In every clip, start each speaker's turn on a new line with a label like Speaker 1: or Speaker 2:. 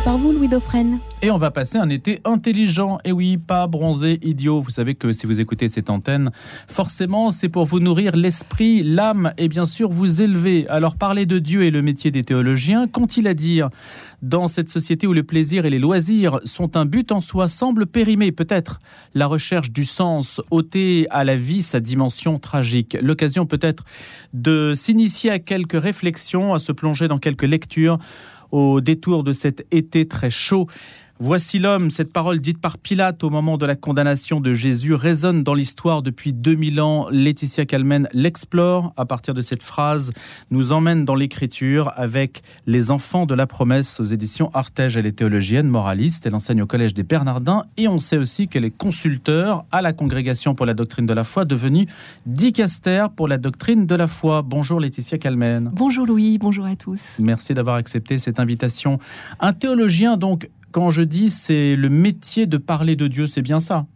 Speaker 1: par vous, Louis.
Speaker 2: Et on va passer un été intelligent. Et oui, pas bronzé, idiot. Vous savez que si vous écoutez cette antenne, forcément, c'est pour vous nourrir l'esprit, l'âme et bien sûr vous élever. Alors, parler de Dieu et le métier des théologiens, qu'ont-ils à dire dans cette société où le plaisir et les loisirs sont un but en soi, semble périmer peut-être la recherche du sens, ôter à la vie sa dimension tragique. L'occasion peut-être de s'initier à quelques réflexions, à se plonger dans quelques lectures au détour de cet été très chaud. Voici l'homme, cette parole dite par Pilate au moment de la condamnation de Jésus résonne dans l'histoire depuis 2000 ans. Laetitia Calmen l'explore à partir de cette phrase, nous emmène dans l'écriture avec les enfants de la promesse aux éditions Artege. Elle est théologienne, moraliste, elle enseigne au Collège des Bernardins et on sait aussi qu'elle est consulteur à la Congrégation pour la doctrine de la foi, devenue dicaster pour la doctrine de la foi. Bonjour Laetitia Calmen.
Speaker 3: Bonjour Louis, bonjour à tous.
Speaker 2: Merci d'avoir accepté cette invitation. Un théologien donc quand je dis c'est le métier de parler de Dieu, c'est bien ça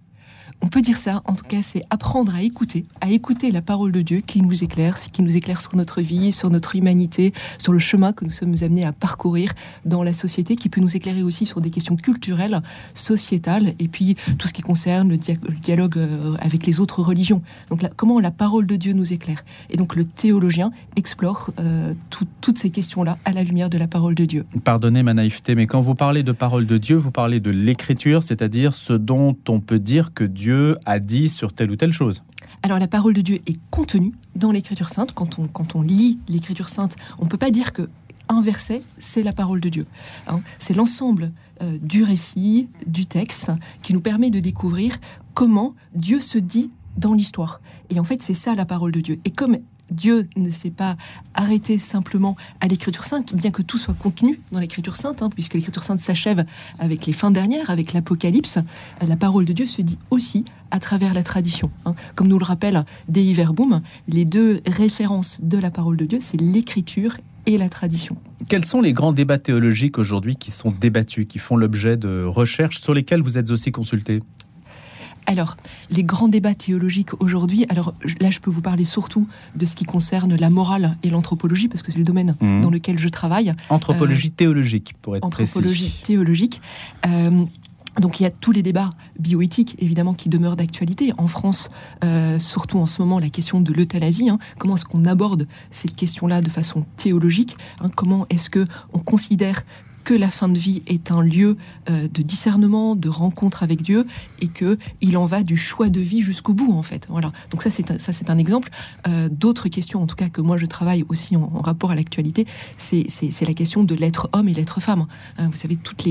Speaker 3: on peut dire ça, en tout cas, c'est apprendre à écouter, à écouter la parole de Dieu qui nous éclaire, qui nous éclaire sur notre vie, sur notre humanité, sur le chemin que nous sommes amenés à parcourir dans la société, qui peut nous éclairer aussi sur des questions culturelles, sociétales, et puis tout ce qui concerne le, dialogue euh, avec les autres religions. Donc comment la parole de Dieu nous éclaire. Et donc le théologien explore euh, toutes ces questions-là à la lumière de la parole de Dieu.
Speaker 2: Pardonnez ma naïveté, mais quand vous parlez de parole de Dieu, vous parlez de l'écriture, c'est-à-dire ce dont on peut dire que Dieu a dit sur telle ou telle chose
Speaker 3: alors la parole de Dieu est contenue dans l'Écriture sainte. Quand on, quand on lit l'Écriture sainte, on ne peut pas dire que un verset, c'est la parole de Dieu. Hein. c'est l'ensemble euh, du récit, du texte, qui nous permet de découvrir comment Dieu se dit dans l'histoire. Et en fait, c'est ça la parole de Dieu. Et comme Dieu ne s'est pas arrêté simplement à l'écriture sainte, bien que tout soit contenu dans l'écriture sainte, hein, puisque l'écriture sainte s'achève avec les fins dernières, avec l'Apocalypse, la parole de Dieu se dit aussi à travers la tradition. Hein. Comme nous le rappelle Dei Verbum, les deux références de la parole de Dieu, c'est l'écriture et la tradition.
Speaker 2: Quels sont les grands débats théologiques aujourd'hui qui sont débattus, qui font l'objet de recherches sur lesquelles vous êtes aussi consulté
Speaker 3: alors, les grands débats théologiques aujourd'hui, alors là, je peux vous parler surtout de ce qui concerne la morale et l'anthropologie, parce que c'est le domaine mmh. dans lequel je travaille.
Speaker 2: Anthropologie euh, théologique, pour être
Speaker 3: anthropologie théologique. Euh, donc il y a tous les débats bioéthiques évidemment qui demeurent d'actualité en France, euh, surtout en ce moment la question de l'euthanasie. Hein. comment est-ce qu'on aborde cette question-là de façon théologique hein. Comment est-ce que on considère que la fin de vie est un lieu euh, de discernement, de rencontre avec Dieu, et que il en va du choix de vie jusqu'au bout, en fait. Voilà. Donc ça, c'est un, exemple. Euh, d'autres questions, en tout cas que moi je travaille aussi en, rapport à l'actualité, c'est, la question de l'être homme et l'être femme. Hein, vous savez, toute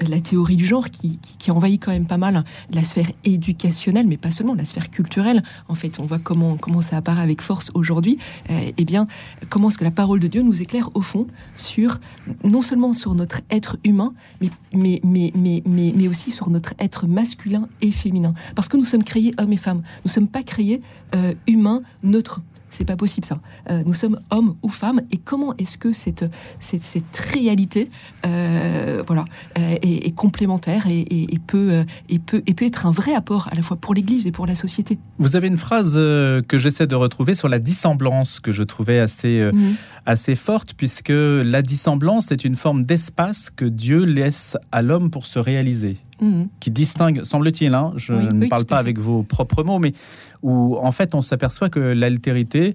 Speaker 3: la théorie du genre qui, envahit quand même pas mal la sphère éducationnelle, mais pas seulement la sphère culturelle. En fait, on voit comment comment ça apparaît avec force aujourd'hui. Euh, eh bien, comment est-ce que la parole de Dieu nous éclaire au fond sur non seulement sur notre être humain, mais, mais, mais, mais, mais, aussi sur notre être masculin et féminin. Parce que nous sommes créés hommes et femmes. Nous ne sommes pas créés euh, humains, neutres. C'est pas possible ça. Euh, nous sommes hommes ou femmes et comment est-ce que cette, cette, cette réalité euh, voilà, euh, est, complémentaire et, et, peut, et, peut, et peut être un vrai apport à la fois pour l'Église et pour la société?
Speaker 2: Vous avez une phrase que j'essaie de retrouver sur la dissemblance que je trouvais assez, assez forte puisque la dissemblance est une forme d'espace que Dieu laisse à l'homme pour se réaliser. Mhm. qui distingue, semble-t-il, hein, je ne parle pas avec vos propres mots, mais où en fait on s'aperçoit que l'altérité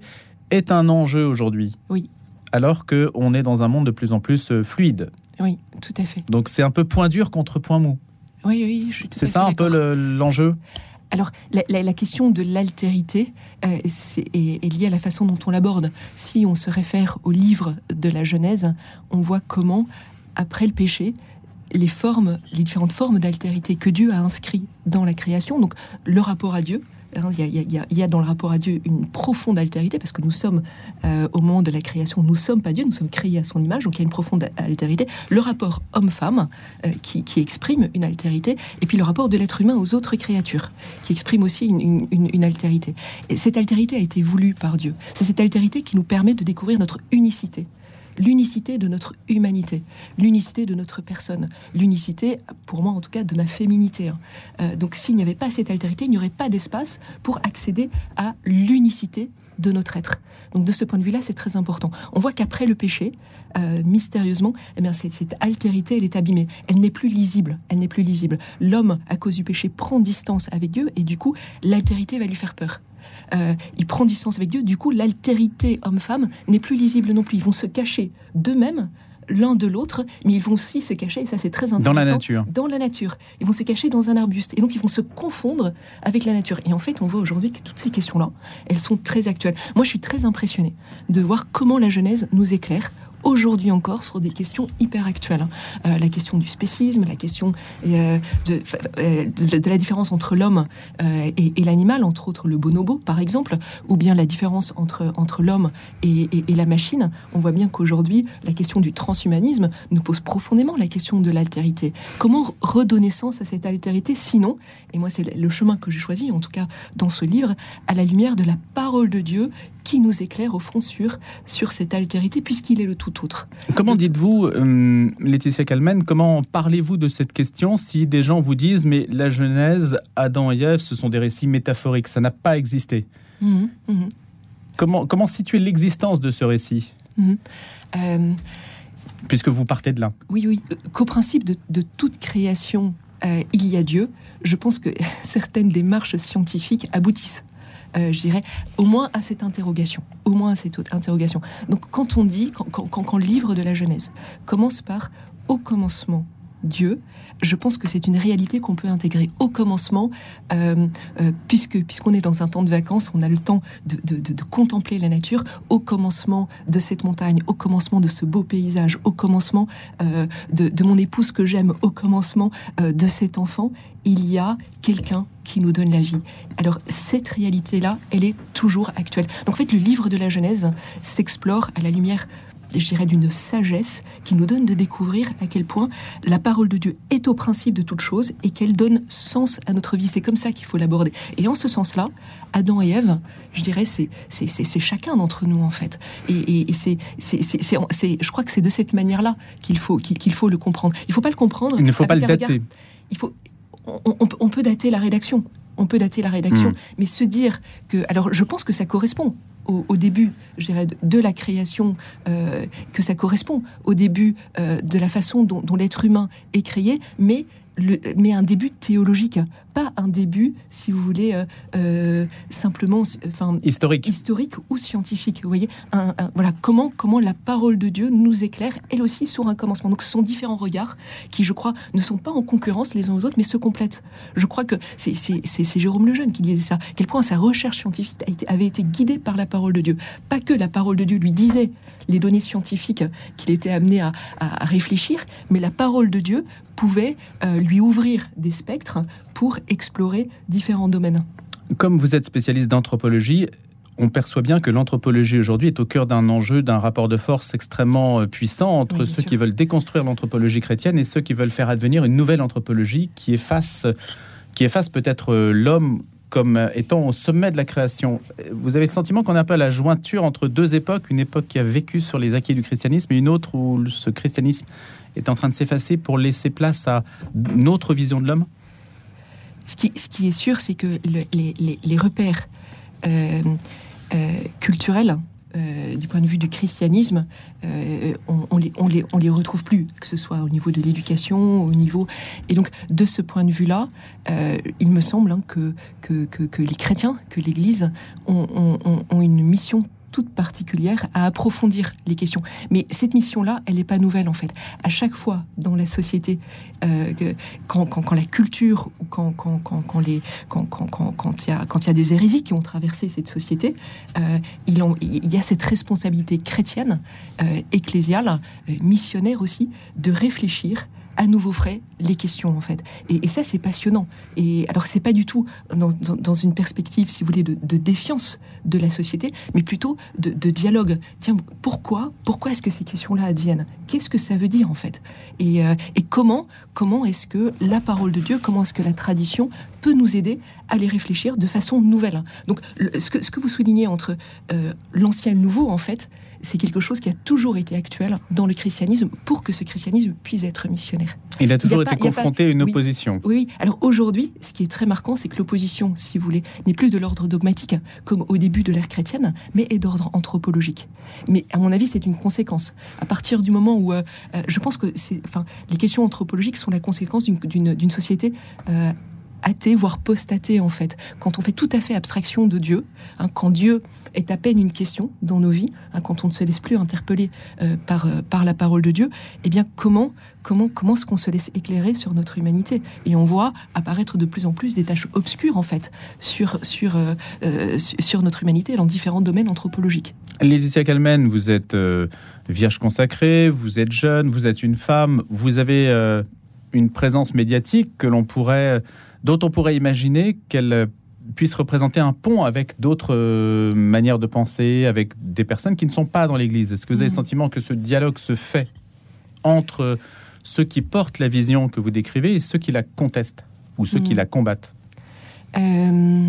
Speaker 2: est un enjeu aujourd'hui.
Speaker 3: Oui.
Speaker 2: Alors qu'on est dans un monde de plus en plus euh, fluide.
Speaker 3: Oui, tout à fait.
Speaker 2: Donc c'est un peu point dur contre point mou.
Speaker 3: Oui, oui, je
Speaker 2: suis C'est ça un peu l'enjeu?
Speaker 3: Alors, la, question de l'altérité euh, est, liée à la façon dont on l'aborde. Si on se réfère au livre de la Genèse, on voit comment, après le péché, les formes, les différentes formes d'altérité que Dieu a inscrit dans la création, donc le rapport à Dieu, il y, a, dans le rapport à Dieu une profonde altérité parce que nous sommes euh, au moment de la création, nous sommes pas Dieu, nous sommes créés à son image, donc il y a une profonde altérité. Le rapport homme-femme euh, qui, exprime une altérité, et puis le rapport de l'être humain aux autres créatures qui exprime aussi une, altérité. Et cette altérité a été voulue par Dieu. C'est cette altérité qui nous permet de découvrir notre unicité l'unicité de notre humanité, l'unicité de notre personne, l'unicité, pour moi en tout cas, de ma féminité. Hein. Euh, donc s'il n'y avait pas cette altérité, il n'y aurait pas d'espace pour accéder à l'unicité de notre être. Donc de ce point de vue-là, c'est très important. On voit qu'après le péché, euh, mystérieusement, eh bien, cette, cette, altérité, elle est abîmée. Elle n'est plus lisible. Elle n'est plus lisible. L'homme, à cause du péché, prend distance avec Dieu et du coup, l'altérité va lui faire peur. Euh, il prend distance avec Dieu. Du coup, l'altérité homme-femme n'est plus lisible non plus. Ils vont se cacher d'eux-mêmes l'un de l'autre, mais ils vont aussi se cacher, et ça c'est très intéressant,
Speaker 2: dans la nature.
Speaker 3: Dans la nature. Ils vont se cacher dans un arbuste, et donc ils vont se confondre avec la nature. Et en fait, on voit aujourd'hui que toutes ces questions-là, elles sont très actuelles. Moi, je suis très impressionnée de voir comment la Genèse nous éclaire aujourd'hui encore sur des questions hyper actuelles. Hein. Euh, la question du spécisme, la question euh, euh, de, la différence entre l'homme et, et l'animal, entre autres le bonobo par exemple, ou bien la différence entre, entre l'homme et, et, la machine. On voit bien qu'aujourd'hui, la question du transhumanisme nous pose profondément la question de l'altérité. Comment redonner sens à cette altérité sinon, et moi c'est le chemin que j'ai choisi, en tout cas dans ce livre, à la lumière de la parole de Dieu qui nous éclaire au fond sur, sur cette altérité, puisqu'il est le tout autre.
Speaker 2: Comment dites-vous, euh, Laetitia Calmen, comment parlez-vous de cette question si des gens vous disent, mais la Genèse, Adam et Ève, ce sont des récits métaphoriques, ça n'a pas existé mmh, mmh. Comment, comment situer l'existence de ce récit mmh. euh, Puisque vous partez de là?
Speaker 3: Oui, oui. Qu'au principe de, de, toute création, euh, il y a Dieu, je pense que certaines démarches scientifiques aboutissent euh, je dirais, au moins à cette interrogation. Au moins à cette interrogation. Donc quand on dit, quand, quand, quand le livre de la Genèse commence par au commencement Dieu, je pense que c'est une réalité qu'on peut intégrer au commencement, euh, euh, puisque puisqu'on est dans un temps de vacances, on a le temps de, contempler la nature. Au commencement de cette montagne, au commencement de ce beau paysage, au commencement euh, de, mon épouse que j'aime, au commencement de cet enfant, il y a quelqu'un qui nous donne la vie. Alors cette réalité-là, elle est toujours actuelle. Donc en fait, le livre de la Genèse s'explore à la lumière je dirais, d'une sagesse qui nous donne de découvrir à quel point la parole de Dieu est au principe de toute chose et qu'elle donne sens à notre vie. C'est comme ça qu'il faut l'aborder. Et en ce sens-là, Adam et Ève, je dirais, c'est, c'est, chacun d'entre nous, en fait. Et, et, c'est, je crois que c'est de cette manière-là qu'il faut, qu'il, faut le comprendre. Il ne faut pas le comprendre.
Speaker 2: Il ne faut pas le dater.
Speaker 3: Il faut, on, peut dater la rédaction. On peut dater la rédaction, hmm. mais se dire que. Alors, je pense que ça correspond au, début, je de la création, euh, que ça correspond au début euh, de la façon dont, dont l'être humain est créé, mais mais un début théologique, pas un début, si vous voulez, euh, euh, simplement, enfin,
Speaker 2: historique,
Speaker 3: historique ou scientifique. Vous voyez, voilà comment comment la parole de Dieu nous éclaire, elle aussi sur un commencement. Donc, ce sont différents regards qui, je crois, ne sont pas en concurrence les uns aux autres, mais se complètent. Je crois que c'est Jérôme Lejeune qui disait ça. quel point sa recherche scientifique avait été guidée par la parole de Dieu. Pas que la parole de Dieu lui disait les données scientifiques qu'il était amené à, réfléchir, mais la parole de Dieu pouvait euh, lui ouvrir des spectres pour explorer différents domaines.
Speaker 2: Comme vous êtes spécialiste d'anthropologie, on perçoit bien que l'anthropologie aujourd'hui est au cœur d'un enjeu, d'un rapport de force extrêmement euh, puissant entre ceux qui veulent déconstruire l'anthropologie chrétienne et ceux qui veulent faire advenir une nouvelle anthropologie qui efface, qui efface peut-être euh, l'homme comme étant au sommet de la création. Vous avez le sentiment qu'on est un peu à la jointure entre deux époques, une époque qui a vécu sur les acquis du christianisme et une autre où ce christianisme est en train de s'effacer pour laisser place à une autre vision de l'homme?
Speaker 3: Ce qui, est sûr, c'est que les, repères euh, euh, culturels euh, du point de vue du christianisme, euh, on, les, on, les, on, les, retrouve plus, que ce soit au niveau de l'éducation, au niveau. Et donc, de ce point de vue-là, euh, il me semble hein, que, les chrétiens, que l'Église ont une mission toute particulière à approfondir les questions. Mais cette mission-là, elle n'est pas nouvelle en fait. À chaque fois dans la société, euh, quand, quand, la culture quand, quand, quand, quand, quand, il y a, quand des hérésies qui ont traversé cette société, euh, il, y a cette responsabilité chrétienne, euh, ecclésiale, missionnaire aussi, de réfléchir à nouveau frais les questions en fait. Et, ça c'est passionnant. Et alors c'est pas du tout dans, une perspective, si vous voulez, de, défiance de la société, mais plutôt de, dialogue. Tiens, pourquoi, pourquoi est-ce que ces questions-là adviennent? Qu'est-ce que ça veut dire en fait? Et, euh, et, comment, comment est-ce que la parole de Dieu, comment est-ce que la tradition peut nous aider à les réfléchir de façon nouvelle? Donc ce, que, ce que vous soulignez entre euh, l'ancien et le nouveau en fait, c'est quelque chose qui a toujours été actuel dans le christianisme pour que ce christianisme puisse être missionnaire.
Speaker 2: Il a toujours été confronté à une opposition.
Speaker 3: Oui, alors aujourd'hui, ce qui est très marquant, c'est que l'opposition, si vous voulez, n'est plus de l'ordre dogmatique, comme au début de l'ère chrétienne, mais est d'ordre anthropologique. Mais à mon avis, c'est une conséquence. À partir du moment où, euh, euh, je pense que enfin, les questions anthropologiques sont la conséquence d'une société euh, athée, voire post-athée en fait. Quand on fait tout à fait abstraction de Dieu, hein, quand Dieu est à peine une question dans nos vies, hein, quand on ne se laisse plus interpeller euh, par, euh, par la parole de Dieu, eh bien comment comment comment est-ce qu'on se laisse éclairer sur notre humanité? Et on voit apparaître de plus en plus des tâches obscures en fait sur sur euh, sur notre humanité dans différents domaines anthropologiques.
Speaker 2: Laetitia Calmen, vous êtes vierge consacrée, vous êtes jeune, vous êtes une femme, vous avez une présence médiatique que l'on pourrait dont on pourrait imaginer qu'elle euh, puisse représenter un pont avec d'autres euh, manières de penser, avec des personnes qui ne sont pas dans l'Église. Est-ce que vous avez le mhm. sentiment que ce dialogue se fait entre ceux qui portent la vision que vous décrivez et ceux qui la contestent ou ceux qui mhm. la combattent?
Speaker 3: Euh,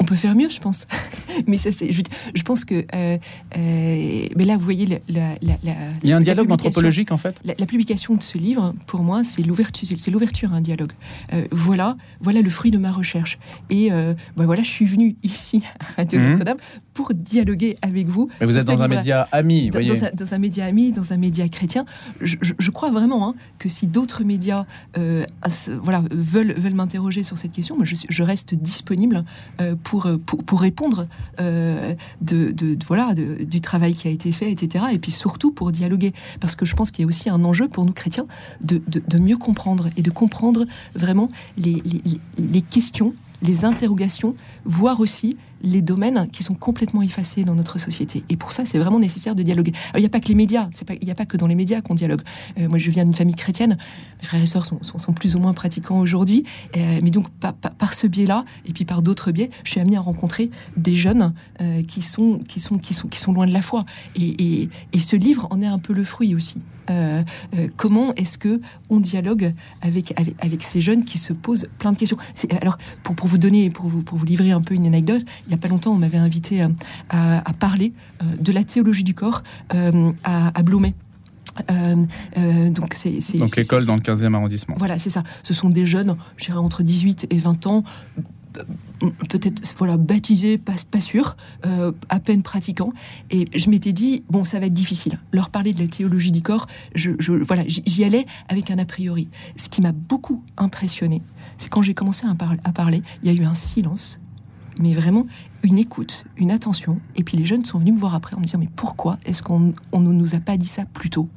Speaker 3: on peut faire mieux, je pense. mais ça, c'est, je, pense que. Euh, euh, mais là, vous voyez, la,
Speaker 2: il y a un dialogue anthropologique en fait.
Speaker 3: La, publication de ce livre, pour moi, c'est l'ouverture, c'est l'ouverture à un dialogue. Euh, voilà, voilà le fruit de ma recherche. Et bah voilà, je suis venue ici à Radio mhm. Notre-Dame pour dialoguer avec vous.
Speaker 2: Mais vous êtes dans un média ami,
Speaker 3: dans,
Speaker 2: voyez.
Speaker 3: Dans, un, média ami, dans un média chrétien. Je, crois vraiment hein, que si d'autres médias, voilà, veulent veulent m'interroger sur cette question, moi, je, je reste disponible pour euh, pour, pour, répondre euh, de, voilà, du travail qui a été fait, etc. Et puis surtout pour dialoguer. Parce que je pense qu'il y a aussi un enjeu pour nous chrétiens de, de mieux comprendre et de comprendre vraiment les, les, les questions les interrogations, voire aussi les domaines qui sont complètement effacés dans notre société. Et pour ça, c'est vraiment nécessaire de dialoguer. il n'y a pas que les médias, il n'y a pas que dans les médias qu'on dialogue. Euh, moi, je viens d'une famille chrétienne, mes frères et sœurs sont, plus ou moins pratiquants aujourd'hui, euh, mais donc par, ce biais-là, et puis par d'autres biais, je suis amenée à rencontrer des jeunes euh, qui, sont, qui, sont, qui, sont, loin de la foi. Et, ce livre en est un peu le fruit aussi. Comment est-ce que on dialogue avec, avec, ces jeunes qui se posent plein de questions? Alors, pour, pour, vous donner, pour vous, pour vous livrer un peu une anecdote, il n'y a pas longtemps, on m'avait invité à, parler euh, de la théologie du corps à, à donc c'est
Speaker 2: donc l'école dans le 15e arrondissement.
Speaker 3: Voilà, c'est ça. Ce sont des jeunes, je dirais entre 18 et 20 ans, peut-être voilà baptisé, pas, pas sûr, euh, à peine pratiquant. Et je m'étais dit bon, ça va être difficile. Leur parler de la théologie du corps, je, voilà, j'y allais avec un a priori. Ce qui m'a beaucoup impressionné, c'est quand j'ai commencé à, à parler, il y a eu un silence, mais vraiment une écoute, une attention. Et puis les jeunes sont venus me voir après en me disant mais pourquoi est-ce qu'on ne nous a pas dit ça plus tôt?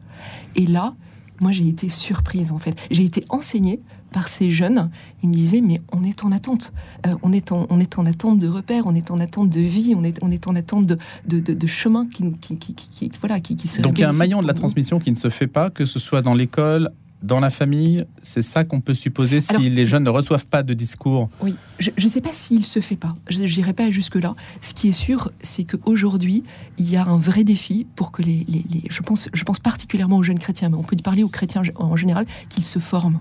Speaker 3: Et là, moi j'ai été surprise en fait. J'ai été enseignée par ces jeunes. Ils me disaient mais on est en attente, euh, on est en on est en attente de repères, on est en attente de vie, on est on est en attente de de, de, chemin qui, qui, qui, qui, voilà qui, qui
Speaker 2: Donc il y a un maillon de la transmission qui ne se fait pas, que ce soit dans l'école, dans la famille, c'est ça qu'on peut supposer si les jeunes ne reçoivent pas de discours
Speaker 3: Oui, je ne sais pas s'il se fait pas. Je n'irai pas jusque-là. Ce qui est sûr, c'est qu'aujourd'hui, il y a un vrai défi pour que les, les, les, je, pense, je pense particulièrement aux jeunes chrétiens, mais on peut parler aux chrétiens en général, qu'ils se forment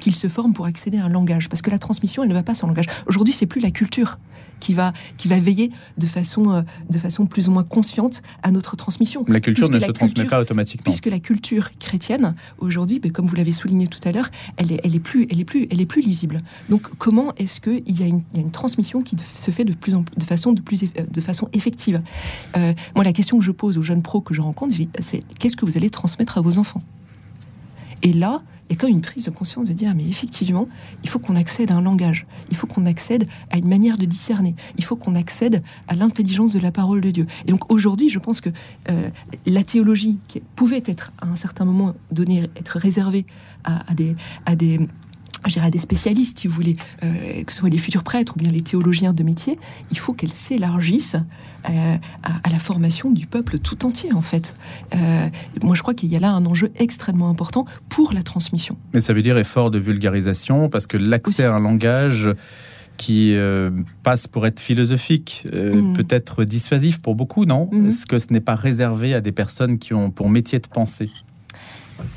Speaker 3: qu'ils se forment pour accéder à un langage. Parce que la transmission, elle ne va pas sans langage. Aujourd'hui, c'est plus la culture qui va, qui va veiller de façon, euh, de façon plus ou moins consciente à notre transmission.
Speaker 2: La culture ne se transmet pas automatiquement.
Speaker 3: Puisque la culture chrétienne, aujourd'hui, ben, comme vous l'avez souligné tout à l'heure, elle est, elle, est plus, elle, est plus, elle est plus lisible. Donc, comment est-ce qu'il y, a une, y a une transmission qui se fait de, plus en, de, façon, de, plus, de façon effective? Euh, Moi, la question que je pose aux jeunes pros que je rencontre, c'est qu'est-ce que vous allez transmettre à vos enfants? Et là, quand même une prise de conscience de dire, mais effectivement, il faut qu'on accède à un langage, il faut qu'on accède à une manière de discerner, il faut qu'on accède à l'intelligence de la parole de Dieu. Et donc aujourd'hui, je pense que euh, la théologie, qui pouvait être à un certain moment donné, être réservée à, des, à des à des spécialistes, si vous voulez, euh, que ce soit les futurs prêtres ou bien les théologiens de métier, il faut qu'elles s'élargissent euh, à, la formation du peuple tout entier, en fait. Euh, moi, je crois qu'il y a là un enjeu extrêmement important pour la transmission.
Speaker 2: Mais ça veut dire effort de vulgarisation, parce que l'accès à un langage qui passe pour être philosophique, mm. peut être dissuasif pour beaucoup, non? Mm-hmm. Est-ce que ce n'est pas réservé à des personnes qui ont pour métier de penser?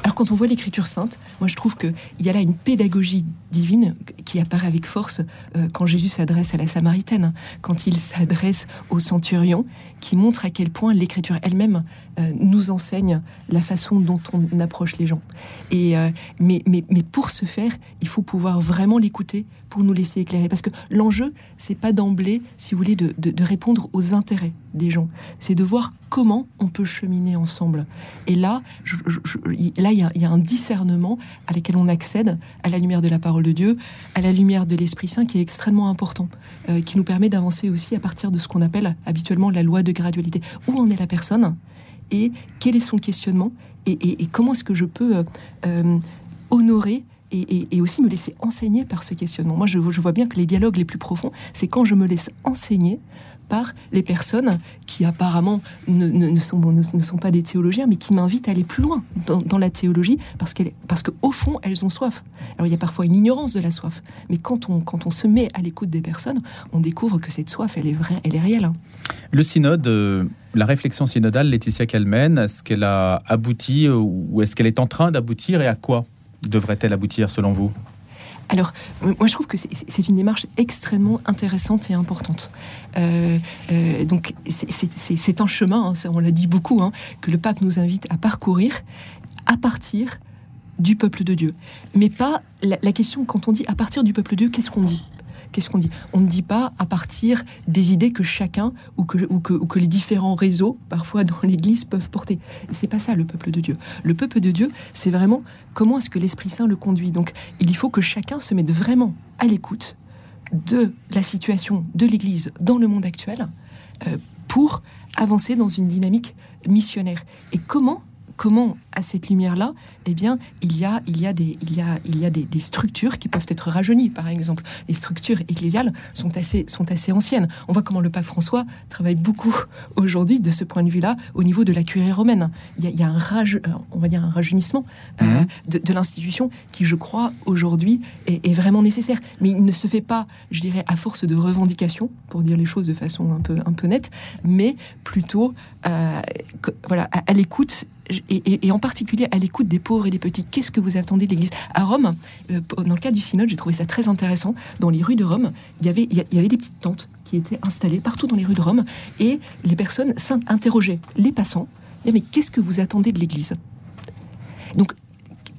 Speaker 3: Alors quand on voit l'écriture sainte, moi je trouve qu'il y a là une pédagogie divine qui apparaît avec force euh, quand Jésus s'adresse à la Samaritaine, quand il s'adresse au centurion, qui montre à quel point l'écriture elle-même euh, nous enseigne la façon dont on approche les gens. Et, euh, mais, mais, mais, pour ce faire, il faut pouvoir vraiment l'écouter pour nous laisser éclairer. Parce que l'enjeu, c'est pas d'emblée, si vous voulez, de, répondre aux intérêts des gens. C'est de voir comment on peut cheminer ensemble. Et là, là il y, a un discernement à lequel on accède à la lumière de la parole de Dieu, à la lumière de l'Esprit Saint, qui est extrêmement important, euh, qui nous permet d'avancer aussi à partir de ce qu'on appelle habituellement la loi de gradualité. Où en est la personne et quel est son questionnement et, comment est-ce que je peux euh, euh, honorer et, aussi me laisser enseigner par ce questionnement. Moi, je, vois bien que les dialogues les plus profonds, c'est quand je me laisse enseigner par les personnes qui apparemment ne, sont, pas des théologiens, mais qui m'invitent à aller plus loin dans, la théologie, parce qu'au fond, elles ont soif. Alors il y a parfois une ignorance de la soif, mais quand on, quand on se met à l'écoute des personnes, on découvre que cette soif, elle est vraie, elle est réelle. Hein.
Speaker 2: Le synode, euh, la réflexion synodale, Laetitia Calmen, est-ce qu'elle a abouti ou est-ce qu'elle est en train d'aboutir et à quoi? Devrait-elle aboutir selon vous?
Speaker 3: Alors, moi, je trouve que c'est une démarche extrêmement intéressante et importante. Euh, euh, donc, c'est un chemin, hein, on l'a dit beaucoup, hein, que le pape nous invite à parcourir à partir du peuple de Dieu. Mais pas la, la question, quand on dit à partir du peuple de Dieu, qu'est-ce qu'on dit? Qu'est-ce qu'on dit? On ne dit pas à partir des idées que chacun ou que, les différents réseaux, parfois dans l'Église, peuvent porter. C'est pas ça le peuple de Dieu. Le peuple de Dieu, c'est vraiment comment est-ce que l'Esprit Saint le conduit. Donc, il faut que chacun se mette vraiment à l'écoute de la situation de l'Église dans le monde actuel euh, pour avancer dans une dynamique missionnaire. Et comment comment, à cette lumière-là, eh bien, il y a, il y a, des, il y a, il y a des, structures qui peuvent être rajeunies. Par exemple, les structures ecclésiales sont assez, sont assez anciennes. On voit comment le pape François travaille beaucoup aujourd'hui de ce point de vue-là au niveau de la curie romaine. Il y a, il y a un rage, euh, on va dire un rajeunissement euh, mhm. de, l'institution qui, je crois, aujourd'hui est, vraiment nécessaire. Mais il ne se fait pas, je dirais, à force de revendications, pour dire les choses de façon un peu, un peu nette, mais plutôt, euh, voilà, à l'écoute et, en particulier à l'écoute des pauvres et des petits. Qu'est-ce que vous attendez de l'Église? À Rome, euh, dans le cas du synode, j'ai trouvé ça très intéressant. Dans les rues de Rome, il y avait, des petites tentes qui étaient installées partout dans les rues de Rome, et les personnes s'interrogeaient, les passants, mais qu'est-ce que vous attendez de l'Église?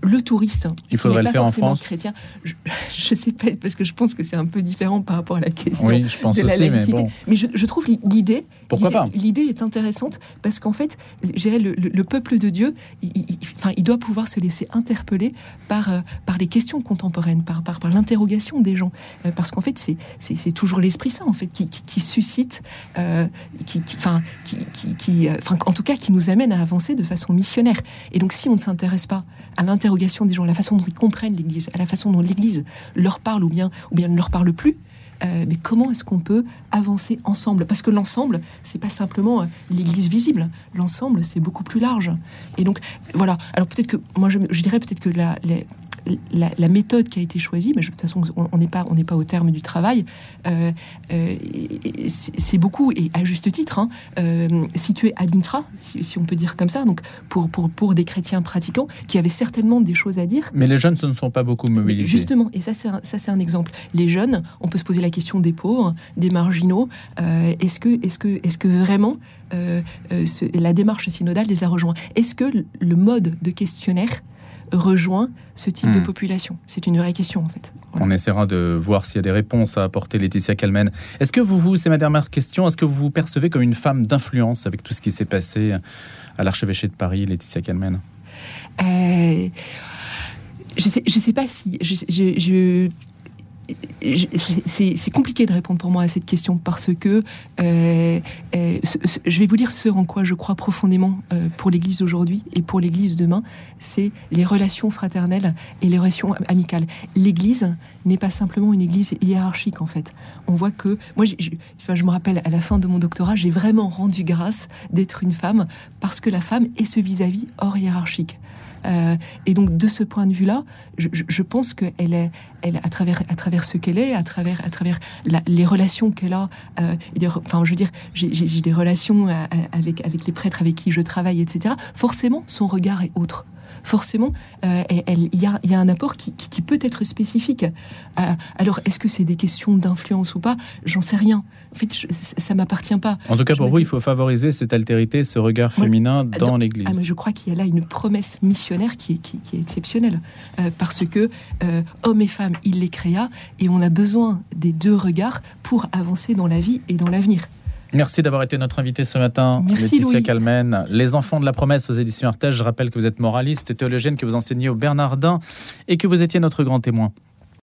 Speaker 3: Le touriste,
Speaker 2: il faudrait le faire en France.
Speaker 3: Chrétien, je, ne sais pas parce que je pense que c'est un peu différent par rapport à la question
Speaker 2: oui, je pense de la aussi, laïcité.
Speaker 3: Mais, je, trouve l'idée,
Speaker 2: pourquoi pas
Speaker 3: L'idée est intéressante parce qu'en fait, le, le, peuple de Dieu, il, enfin, il doit pouvoir se laisser interpeller par euh, par les questions contemporaines, par par, par l'interrogation des gens, euh, parce qu'en fait, c'est c'est toujours l'Esprit Saint en fait qui, qui, suscite, euh, qui, enfin, qui, enfin, en tout cas, qui nous amène à avancer de façon missionnaire. Et donc, si on ne s'intéresse pas à des gens, à la façon dont ils comprennent l'Église, à la façon dont l'Église leur parle ou bien, ou bien ne leur parle plus. Euh, mais comment est-ce qu'on peut avancer ensemble? Parce que l'ensemble, c'est pas simplement euh, l'Église visible. L'ensemble, c'est beaucoup plus large. Et donc, voilà. Alors peut-être que moi, je, dirais peut-être que la, les, la, méthode qui a été choisie, mais de toute façon, on n'est pas, on n'est pas au terme du travail. Euh, euh, c'est beaucoup et à juste titre hein, euh, situé à l'infra, si, on peut dire comme ça. Donc pour, pour, pour des chrétiens pratiquants qui avaient certainement des choses à dire.
Speaker 2: Mais les jeunes ne sont pas beaucoup mobilisés.
Speaker 3: Justement, et ça c'est un, ça c'est un exemple. Les jeunes, on peut se poser la question des pauvres, des marginaux. est-ce que est-ce que est-ce que vraiment la démarche synodale les a rejoints? Est-ce que le mode de questionnaire rejoint ce type de hmm. population C'est une vraie question en fait.
Speaker 2: On essaiera de voir s'il y a des réponses à apporter, Laetitia Calmen. Est-ce que vous, vous c'est ma dernière question, est-ce que vous vous percevez comme une femme d'influence avec tout ce qui s'est passé à l'archevêché de Paris, Laetitia Calmen
Speaker 3: euh, Je sais, je sais pas si je, c'est compliqué de répondre pour moi à cette question parce que euh, euh, je vais vous dire ce en quoi je crois profondément euh, pour l'Église d'aujourd'hui et pour l'Église demain, c'est les relations fraternelles et les relations amicales. L'Église n'est pas simplement une Église hiérarchique en fait. On voit que moi, je, me rappelle à la fin de mon doctorat, j'ai vraiment rendu grâce d'être une femme parce que la femme est ce vis-à-vis hors hiérarchique. Euh, et donc, de ce point de vue-là, je, pense qu'elle est, elle, à travers, à travers ce qu'elle est, à travers, à travers les relations qu'elle a, euh, enfin, je veux dire, j'ai des relations euh, avec les prêtres avec qui je travaille, etc. Forcément, son regard est autre forcément, euh, il y, a, un apport qui, peut être spécifique. Euh, alors, est-ce que c'est des questions d'influence ou pas? J'en sais rien. En fait, ça m'appartient pas.
Speaker 2: En tout cas, pour vous, il faut favoriser cette altérité, ce regard féminin dans, l'Église.
Speaker 3: Ah, je crois qu'il y a là une promesse missionnaire qui est, exceptionnelle. Euh, parce que hommes et femmes, il les créa, et on a besoin des deux regards pour avancer dans la vie et dans l'avenir.
Speaker 2: Merci d'avoir été notre invité ce matin,
Speaker 3: Merci Laetitia
Speaker 2: Calmen. Les enfants de la promesse aux éditions Artege. Je rappelle que vous êtes moraliste et théologienne, que vous enseignez au Bernardin et que vous étiez notre grand témoin.